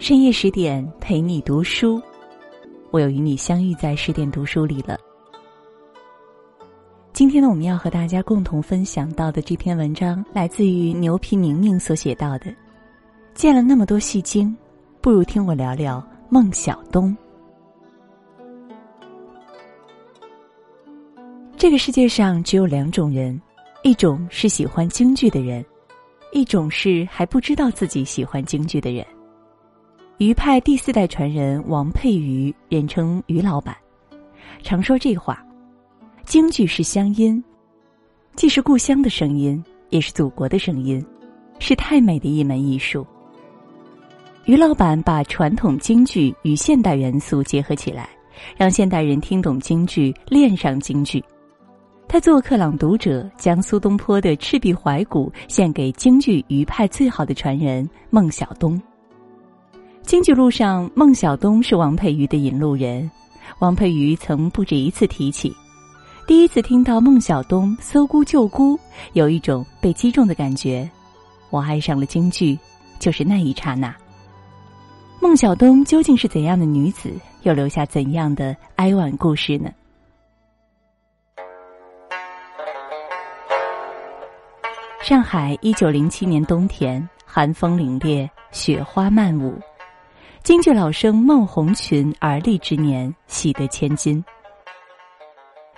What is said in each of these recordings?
深夜十点陪你读书，我又与你相遇在十点读书里了。今天呢，我们要和大家共同分享到的这篇文章，来自于牛皮明明所写到的。见了那么多戏精，不如听我聊聊孟小冬。这个世界上只有两种人，一种是喜欢京剧的人。一种是还不知道自己喜欢京剧的人。余派第四代传人王佩瑜，人称余老板，常说这话：京剧是乡音，既是故乡的声音，也是祖国的声音，是太美的一门艺术。余老板把传统京剧与现代元素结合起来，让现代人听懂京剧，恋上京剧。他做客朗读者，将苏东坡的《赤壁怀古》献给京剧余派最好的传人孟小冬。京剧路上，孟小冬是王佩瑜的引路人。王佩瑜曾不止一次提起，第一次听到孟小冬搜姑救姑，有一种被击中的感觉。我爱上了京剧，就是那一刹那。孟小冬究竟是怎样的女子，又留下怎样的哀婉故事呢？上海一九零七年冬天，寒风凛冽，雪花漫舞。京剧老生孟红群而立之年，喜得千金。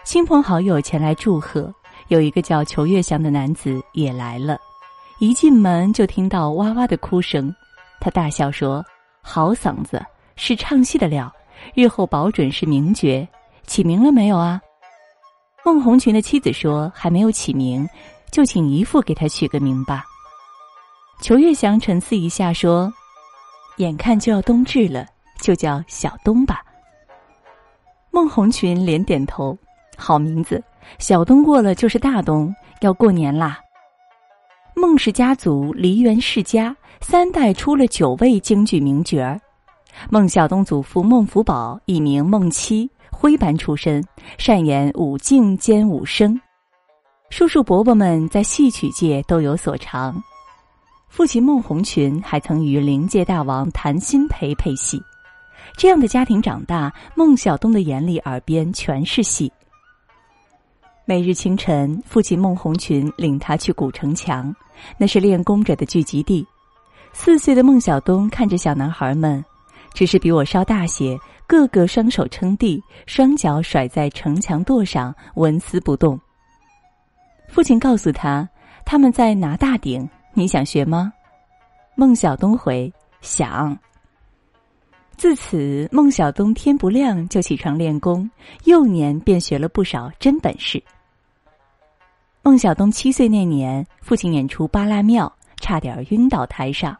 亲朋好友前来祝贺，有一个叫裘月祥的男子也来了。一进门就听到哇哇的哭声，他大笑说：“好嗓子，是唱戏的料，日后保准是名角。起名了没有啊？”孟红群的妻子说：“还没有起名。”就请姨父给他取个名吧。裘月祥沉思一下说：“眼看就要冬至了，就叫小冬吧。”孟红群连点头：“好名字，小冬过了就是大冬，要过年啦。”孟氏家族梨园世家，三代出了九位京剧名角儿。孟小冬祖父孟福宝，艺名孟七，徽班出身，善演武净兼武生。叔叔伯伯们在戏曲界都有所长，父亲孟红群还曾与灵界大王谭鑫培配戏。这样的家庭长大，孟小冬的眼里、耳边全是戏。每日清晨，父亲孟红群领他去古城墙，那是练功者的聚集地。四岁的孟小冬看着小男孩们，只是比我稍大些，个个双手撑地，双脚甩在城墙垛上，纹丝不动。父亲告诉他：“他们在拿大鼎，你想学吗？”孟小冬回：“想。”自此，孟小冬天不亮就起床练功，幼年便学了不少真本事。孟小冬七岁那年，父亲演出《八拉庙》，差点晕倒台上，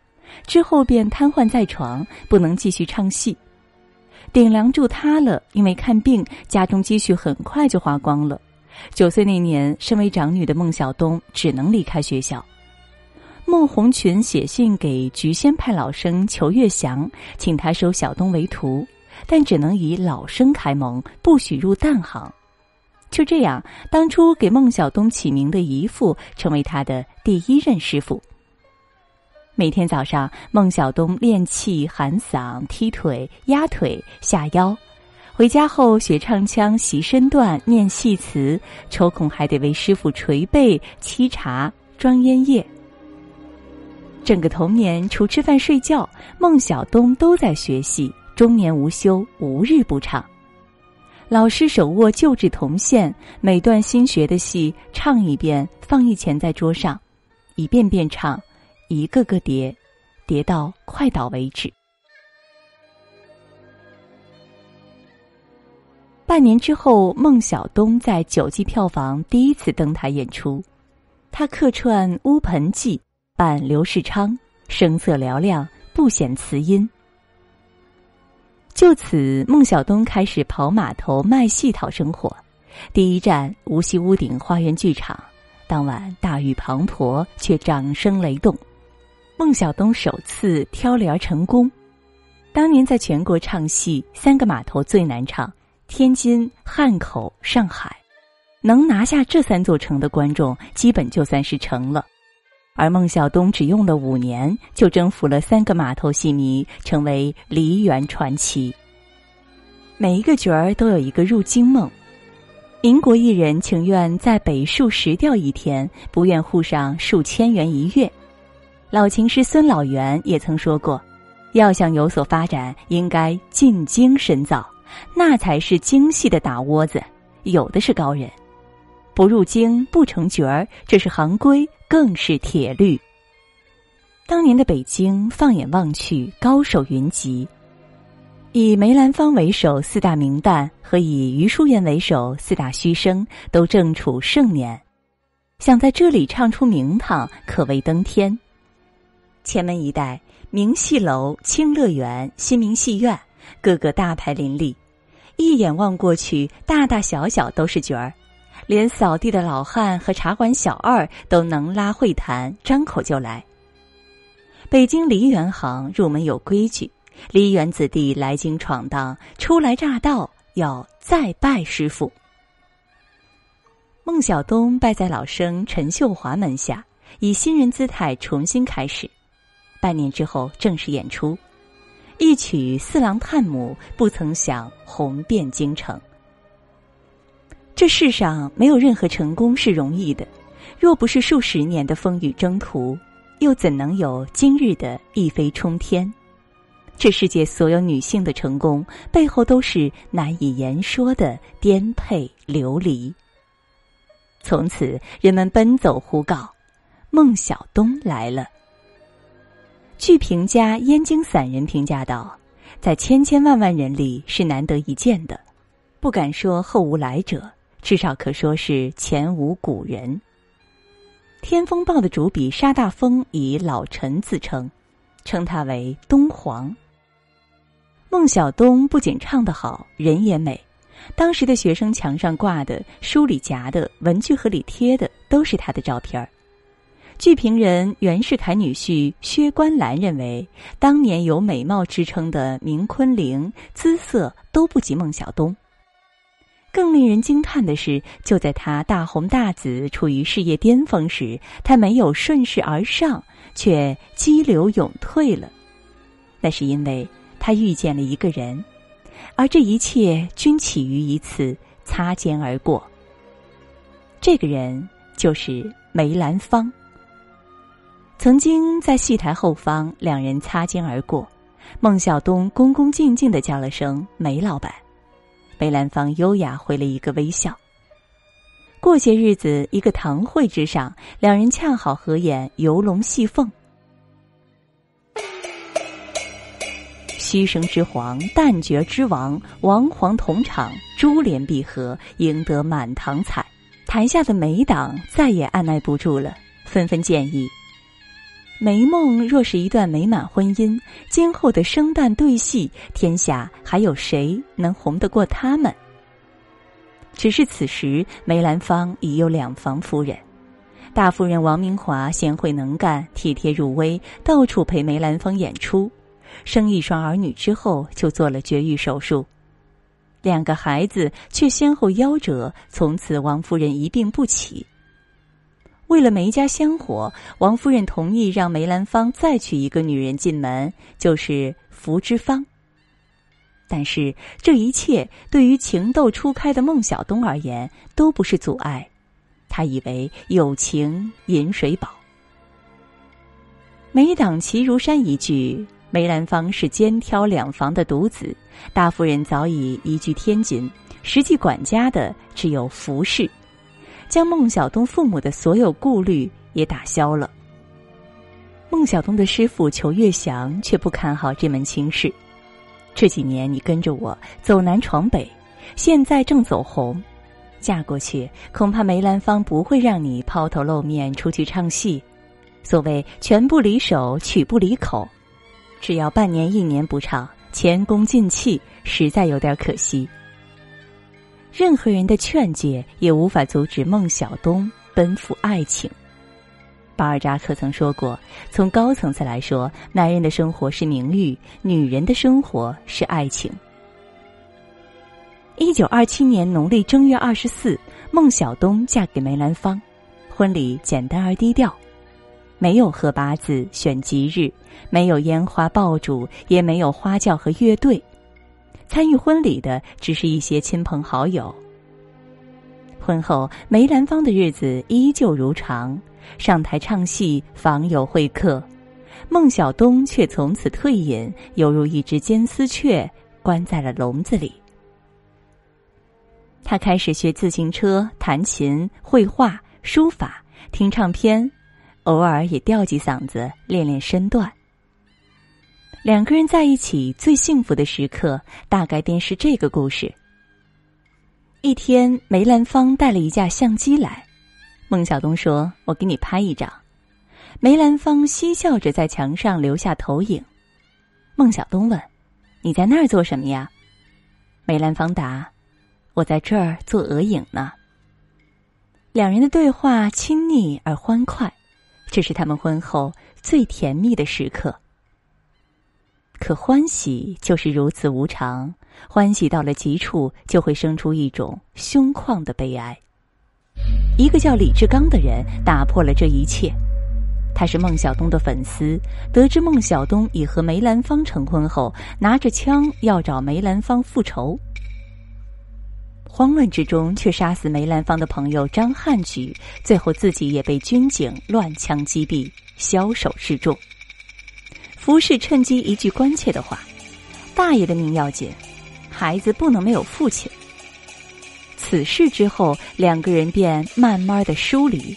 之后便瘫痪在床，不能继续唱戏。顶梁柱塌了，因为看病，家中积蓄很快就花光了。九岁那年，身为长女的孟小冬只能离开学校。孟红群写信给菊仙派老生裘月祥，请他收小东为徒，但只能以老生开蒙，不许入旦行。就这样，当初给孟小冬起名的姨父成为他的第一任师傅。每天早上，孟小冬练气、喊嗓、踢腿、压腿、下腰。回家后学唱腔、习身段、念戏词，抽空还得为师傅捶背、沏茶、装烟叶。整个童年，除吃饭睡觉，孟小冬都在学戏，终年无休，无日不唱。老师手握旧制铜线，每段新学的戏唱一遍，放一钱在桌上，一遍遍唱，一个个叠，叠到快倒为止。半年之后，孟小冬在九季票房第一次登台演出，他客串《乌盆记》，扮刘世昌，声色嘹亮，不显词音。就此，孟小冬开始跑码头卖戏讨生活。第一站无锡屋顶花园剧场，当晚大雨滂沱，却掌声雷动。孟小冬首次挑帘成功。当年在全国唱戏，三个码头最难唱。天津、汉口、上海，能拿下这三座城的观众，基本就算是成了。而孟小冬只用了五年就征服了三个码头戏迷，成为梨园传奇。每一个角儿都有一个入京梦。民国艺人情愿在北树石钓一天，不愿沪上数千元一月。老情师孙老元也曾说过：“要想有所发展，应该进京深造，那才是京戏的打窝子，有的是高人。不入京不成角儿，这是行规，更是铁律。”当年的北京，放眼望去，高手云集。以梅兰芳为首四大名旦和以余淑妍为首四大须生都正处盛年，想在这里唱出名堂，可谓登天。前门一带明戏楼、清乐园、新明戏院，个个大牌林立，一眼望过去，大大小小都是角儿，连扫地的老汉和茶馆小二都能拉会谈，张口就来。北京梨园行入门有规矩。梨园子弟来京闯荡，初来乍到要再拜师傅。孟小冬拜在老生陈秀华门下，以新人姿态重新开始。半年之后正式演出，一曲《四郎探母》不曾想红遍京城。这世上没有任何成功是容易的，若不是数十年的风雨征途，又怎能有今日的一飞冲天？这世界所有女性的成功背后，都是难以言说的颠沛流离。从此，人们奔走呼告：“孟小冬来了。”据评家燕京散人评价道：“在千千万万人里是难得一见的，不敢说后无来者，至少可说是前无古人。”《天风报》的主笔沙大风以老臣自称，称他为“东皇”。孟小冬不仅唱得好，人也美。当时的学生墙上挂的、书里夹的、文具盒里贴的，都是他的照片儿。剧评人袁世凯女婿薛观澜认为，当年有美貌之称的明昆凌，姿色都不及孟小冬。更令人惊叹的是，就在他大红大紫、处于事业巅峰时，他没有顺势而上，却激流勇退了。那是因为。他遇见了一个人，而这一切均起于一次擦肩而过。这个人就是梅兰芳。曾经在戏台后方，两人擦肩而过，孟小冬恭恭敬敬的叫了声“梅老板”，梅兰芳优雅回了一个微笑。过些日子，一个堂会之上，两人恰好合演《游龙戏凤》。虚声之皇，旦角之王，王皇同场，珠联璧合，赢得满堂彩。台下的梅党再也按耐不住了，纷纷建议：梅梦若是一段美满婚姻，今后的生旦对戏，天下还有谁能红得过他们？只是此时梅兰芳已有两房夫人，大夫人王明华贤惠能干，体贴入微，到处陪梅兰芳演出。生一双儿女之后，就做了绝育手术，两个孩子却先后夭折，从此王夫人一病不起。为了梅家香火，王夫人同意让梅兰芳再娶一个女人进门，就是福芝芳。但是这一切对于情窦初开的孟小冬而言都不是阻碍，他以为有情饮水饱。梅党齐如山一句。梅兰芳是肩挑两房的独子，大夫人早已移居天津，实际管家的只有服氏，将孟小冬父母的所有顾虑也打消了。孟小冬的师傅裘月祥却不看好这门亲事。这几年你跟着我走南闯北，现在正走红，嫁过去恐怕梅兰芳不会让你抛头露面出去唱戏。所谓拳不离手，曲不离口。只要半年一年不唱，前功尽弃，实在有点可惜。任何人的劝诫也无法阻止孟小冬奔赴爱情。巴尔扎克曾说过：“从高层次来说，男人的生活是名誉，女人的生活是爱情。”一九二七年农历正月二十四，孟小冬嫁给梅兰芳，婚礼简单而低调。没有贺八字、选吉日，没有烟花爆竹，也没有花轿和乐队。参与婚礼的只是一些亲朋好友。婚后，梅兰芳的日子依旧如常，上台唱戏，访友会客。孟小冬却从此退隐，犹如一只金丝雀关在了笼子里。他开始学自行车、弹琴、绘画、书法、听唱片，偶尔也吊起嗓子练练身段。两个人在一起最幸福的时刻，大概便是这个故事。一天，梅兰芳带了一架相机来，孟小冬说：“我给你拍一张。”梅兰芳嬉笑着在墙上留下投影。孟小冬问：“你在那儿做什么呀？”梅兰芳答：“我在这儿做额影呢。”两人的对话亲昵而欢快，这是他们婚后最甜蜜的时刻。可欢喜就是如此无常，欢喜到了极处，就会生出一种凶旷的悲哀。一个叫李志刚的人打破了这一切，他是孟小冬的粉丝。得知孟小冬已和梅兰芳成婚后，拿着枪要找梅兰芳复仇。慌乱之中，却杀死梅兰芳的朋友张汉举，最后自己也被军警乱枪击毙，枭首示众。服侍趁机一句关切的话：“大爷的命要紧，孩子不能没有父亲。”此事之后，两个人便慢慢的疏离。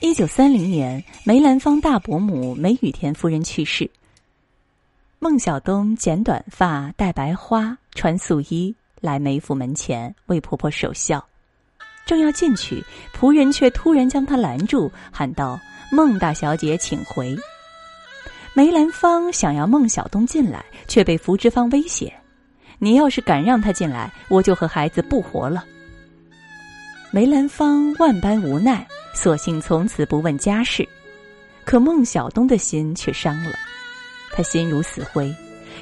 一九三零年，梅兰芳大伯母梅雨田夫人去世，孟小冬剪短发，戴白花，穿素衣来梅府门前为婆婆守孝，正要进去，仆人却突然将他拦住，喊道：“孟大小姐，请回。”梅兰芳想要孟小冬进来，却被福芝芳威胁：“你要是敢让他进来，我就和孩子不活了。”梅兰芳万般无奈，索性从此不问家事。可孟小冬的心却伤了，他心如死灰。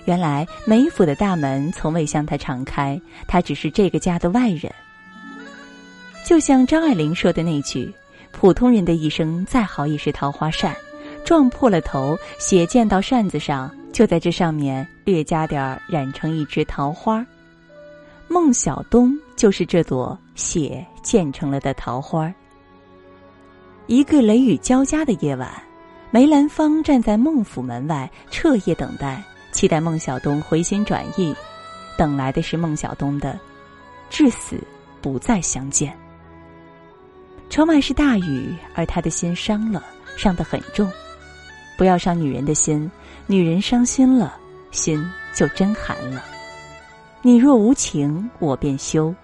原来梅府的大门从未向他敞开，他只是这个家的外人。就像张爱玲说的那句：“普通人的一生再好也是桃花扇。”撞破了头，血溅到扇子上，就在这上面略加点儿染成一枝桃花。孟小冬就是这朵血溅成了的桃花。一个雷雨交加的夜晚，梅兰芳站在孟府门外彻夜等待，期待孟小冬回心转意，等来的是孟小冬的至死不再相见。窗外是大雨，而他的心伤了，伤得很重。不要伤女人的心，女人伤心了，心就真寒了。你若无情，我便休。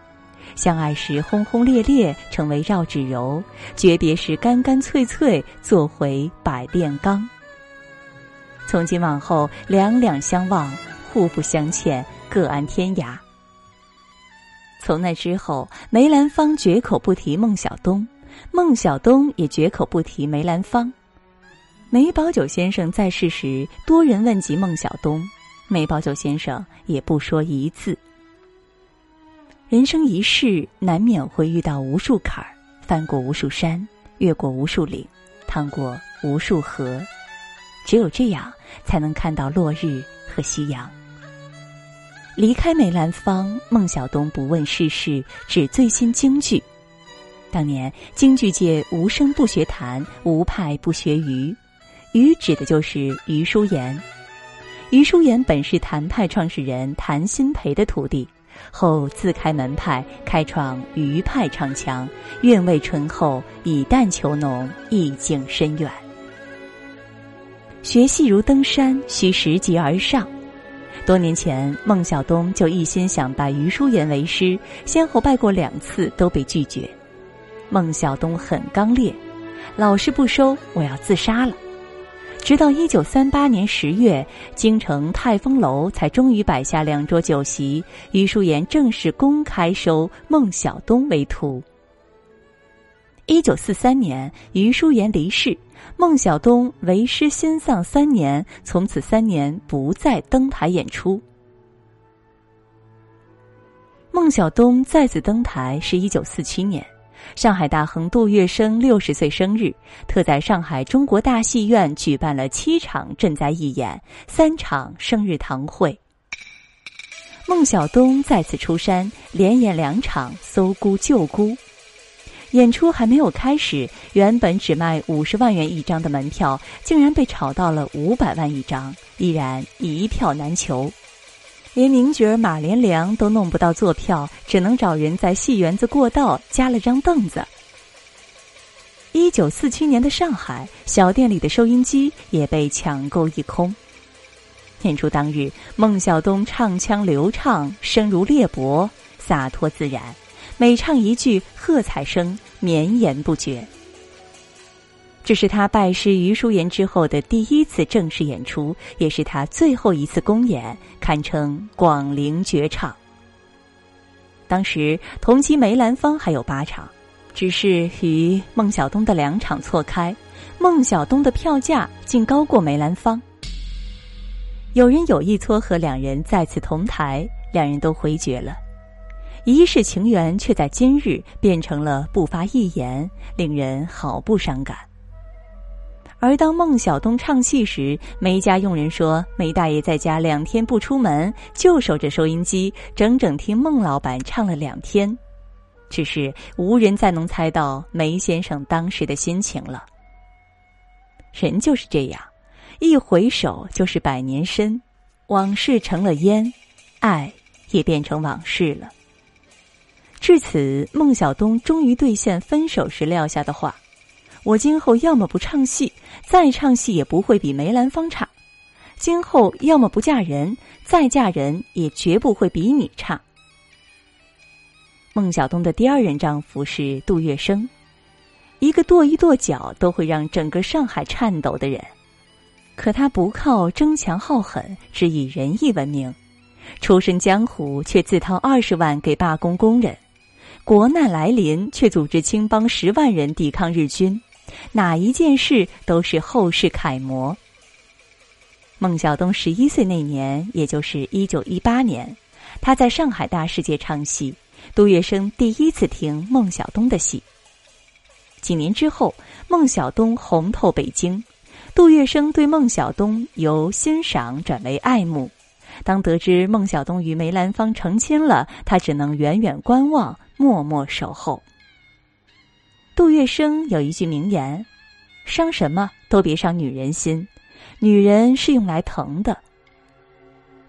相爱时轰轰烈烈，成为绕指柔；诀别时干干脆脆，做回百炼钢。从今往后，两两相望，互不相欠，各安天涯。从那之后，梅兰芳绝口不提孟小冬，孟小冬也绝口不提梅兰芳。梅葆玖先生在世时，多人问及孟小冬，梅葆玖先生也不说一字。人生一世，难免会遇到无数坎儿，翻过无数山，越过无数岭，趟过无数河，只有这样，才能看到落日和夕阳。离开梅兰芳，孟小冬不问世事，只醉心京剧。当年京剧界无声不学弹，无派不学余。余指的就是余叔岩。余叔岩本是谭派创始人谭鑫培的徒弟，后自开门派，开创余派唱腔，韵味醇厚，以淡求浓，意境深远。学戏如登山，需拾级而上。多年前，孟小冬就一心想拜余叔岩为师，先后拜过两次，都被拒绝。孟小冬很刚烈，老师不收，我要自杀了。直到一九三八年十月，京城泰丰楼才终于摆下两桌酒席，余淑妍正式公开收孟小冬为徒。一九四三年，余淑妍离世，孟小冬为师心丧三年，从此三年不再登台演出。孟小冬再次登台是一九四七年，上海大亨杜月笙六十岁生日，特在上海中国大戏院举办了七场赈灾义演、三场生日堂会。孟小冬再次出山，连演两场《搜孤救孤》。演出还没有开始，原本只卖五十万元一张的门票，竟然被炒到了五百万一张，依然一票难求。连名角马连良都弄不到坐票，只能找人在戏园子过道加了张凳子。一九四七年的上海，小店里的收音机也被抢购一空。演出当日，孟小冬唱腔流畅，声如裂帛，洒脱自然，每唱一句，喝彩声绵延不绝。这是他拜师于淑妍之后的第一次正式演出，也是他最后一次公演，堪称广陵绝唱。当时同期梅兰芳还有八场，只是与孟小冬的两场错开，孟小冬的票价竟高过梅兰芳。有人有意撮合两人再次同台，两人都回绝了，一世情缘却在今日变成了不发一言，令人好不伤感。而当孟小冬唱戏时，梅家佣人说：“梅大爷在家两天不出门，就守着收音机，整整听孟老板唱了两天。”只是无人再能猜到梅先生当时的心情了。人就是这样，一回首就是百年身，往事成了烟，爱也变成往事了。至此，孟小冬终于兑现分手时撂下的话。我今后要么不唱戏，再唱戏也不会比梅兰芳差；今后要么不嫁人，再嫁人也绝不会比你差。孟小冬的第二任丈夫是杜月笙，一个跺一跺脚都会让整个上海颤抖的人，可他不靠争强好狠，只以仁义闻名，出身江湖却自掏二十万给罢工工人，国难来临却组织青帮十万人抵抗日军。哪一件事都是后世楷模。孟小冬十一岁那年，也就是一九一八年，他在上海大世界唱戏，杜月笙第一次听孟小冬的戏。几年之后，孟小冬红透北京，杜月笙对孟小冬由欣赏转为爱慕。当得知孟小冬与梅兰芳成亲了，他只能远远观望，默默守候。杜月笙有一句名言：“伤什么都别伤女人心，女人是用来疼的。”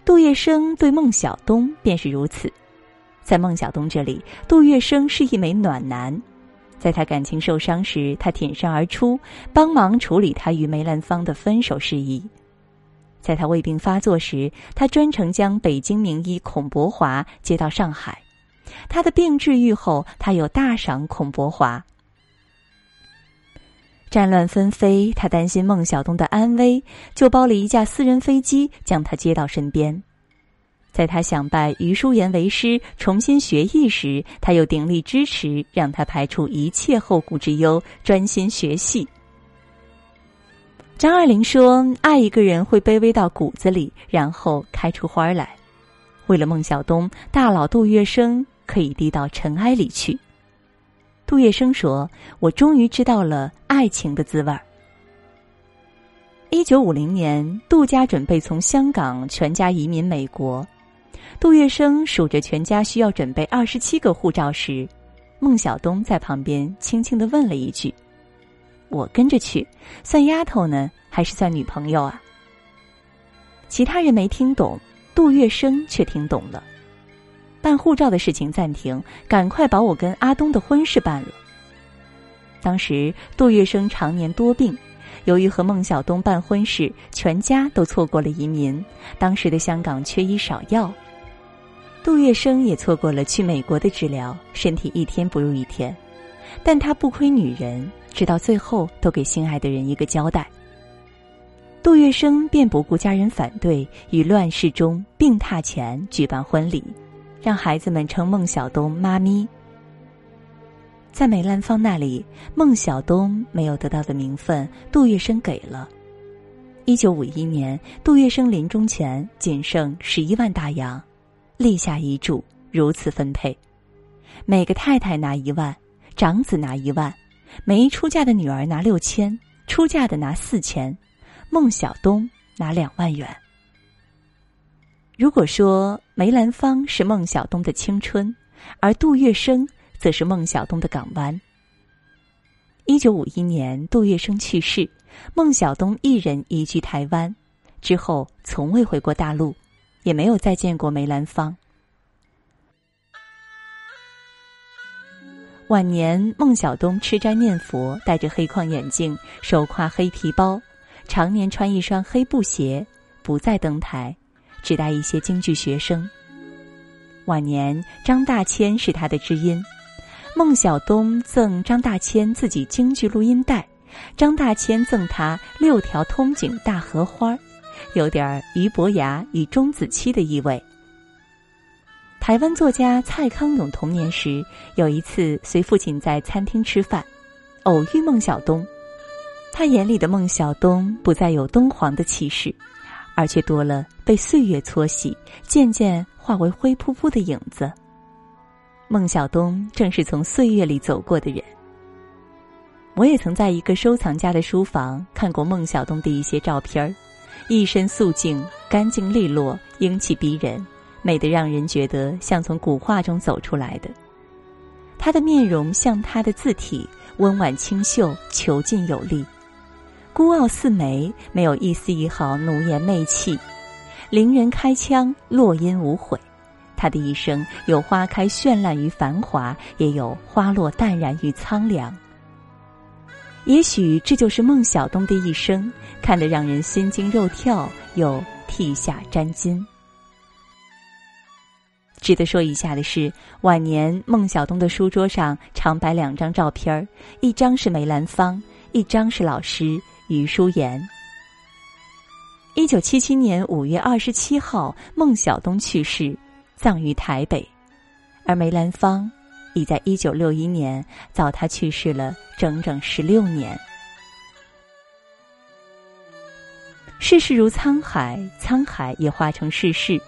杜月笙对孟小冬便是如此，在孟小冬这里，杜月笙是一枚暖男，在他感情受伤时，他挺身而出，帮忙处理他与梅兰芳的分手事宜；在他胃病发作时，他专程将北京名医孔伯华接到上海，他的病治愈后，他又大赏孔伯华。战乱纷飞，他担心孟小冬的安危，就包了一架私人飞机将他接到身边。在他想拜于淑妍为师，重新学艺时，他又鼎力支持，让他排除一切后顾之忧，专心学戏。张爱玲说：“爱一个人会卑微到骨子里，然后开出花来。”为了孟小冬，大佬杜月笙可以低到尘埃里去。杜月笙说：“我终于知道了爱情的滋味儿。”一九五零年，杜家准备从香港全家移民美国。杜月笙数着全家需要准备二十七个护照时，孟小冬在旁边轻轻的问了一句：“我跟着去，算丫头呢，还是算女朋友啊？”其他人没听懂，杜月笙却听懂了。办护照的事情暂停，赶快把我跟阿东的婚事办了。当时杜月笙常年多病，由于和孟小冬办婚事，全家都错过了移民。当时的香港缺医少药，杜月笙也错过了去美国的治疗，身体一天不如一天。但他不亏女人，直到最后都给心爱的人一个交代。杜月笙便不顾家人反对，于乱世中病榻前举办婚礼。让孩子们称孟小冬妈咪。在梅兰芳那里，孟小冬没有得到的名分，杜月笙给了。一九五一年，杜月笙临终前仅剩十一万大洋，立下遗嘱，如此分配：每个太太拿一万，长子拿一万，没出嫁的女儿拿六千，出嫁的拿四千，孟小冬拿两万元。如果说梅兰芳是孟小冬的青春，而杜月笙则是孟小冬的港湾。一九五一年，杜月笙去世，孟小冬一人移居台湾，之后从未回过大陆，也没有再见过梅兰芳。晚年，孟小冬吃斋念佛，戴着黑框眼镜，手挎黑皮包，常年穿一双黑布鞋，不再登台，只带一些京剧学生。晚年，张大千是他的知音，孟小冬赠张大千自己京剧录音带，张大千赠他六条通景大荷花，有点俞伯牙与钟子期的意味。台湾作家蔡康永童年时有一次随父亲在餐厅吃饭，偶遇孟小冬。他眼里的孟小冬不再有敦煌的气势，而却多了被岁月搓洗、渐渐化为灰扑扑的影子。孟小冬正是从岁月里走过的人。我也曾在一个收藏家的书房看过孟小冬的一些照片儿，一身素净、干净利落、英气逼人。美得让人觉得像从古画中走出来的。他的面容像他的字体，温婉清秀，遒劲有力，孤傲似梅，没有一丝一毫奴颜媚气。伶人开腔，落音无悔。他的一生有花开绚烂与繁华，也有花落淡然与苍凉。也许这就是孟小冬的一生，看得让人心惊肉跳，又涕下沾襟。值得说一下的是，晚年孟小冬的书桌上常摆两张照片儿，一张是梅兰芳，一张是老师余淑妍。一九七七年五月二十七号，孟小冬去世，葬于台北，而梅兰芳已在一九六一年早他去世了整整十六年。世事如沧海，沧海也化成世事。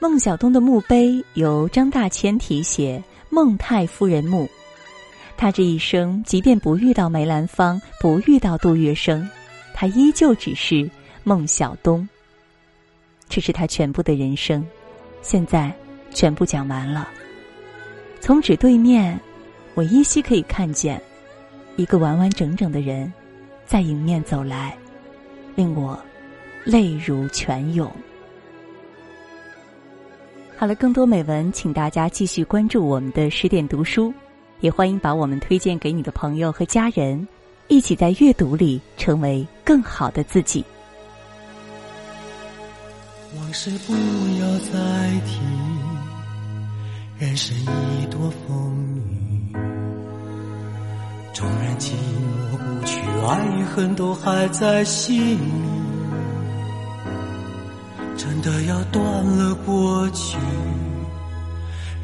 孟小冬的墓碑由张大千题写“孟太夫人墓”。他这一生，即便不遇到梅兰芳，不遇到杜月笙，他依旧只是孟小冬。这是他全部的人生，现在全部讲完了。从纸对面，我依稀可以看见一个完完整整的人，在迎面走来，令我泪如泉涌。好了，更多美文，请大家继续关注我们的十点读书，也欢迎把我们推荐给你的朋友和家人，一起在阅读里成为更好的自己。往事不要再提，人生已多风雨，纵然寂寞不去，爱与恨都还在心里。真的要断了过去，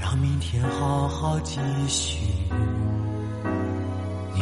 让明天好好继续。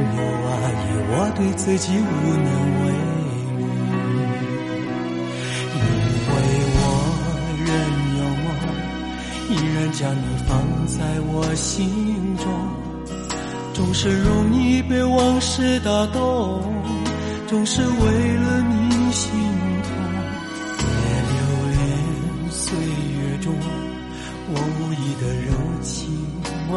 有爱意，我对自己无能为力。因为我仍有梦，依然将你放在我心中。总是容易被往事打动，总是为了你心。不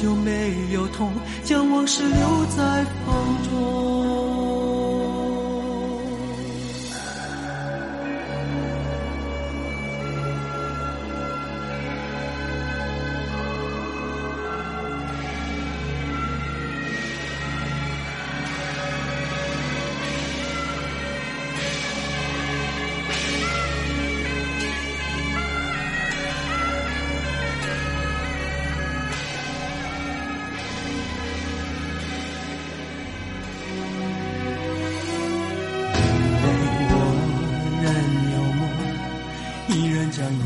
就没有痛，将往事留在风中。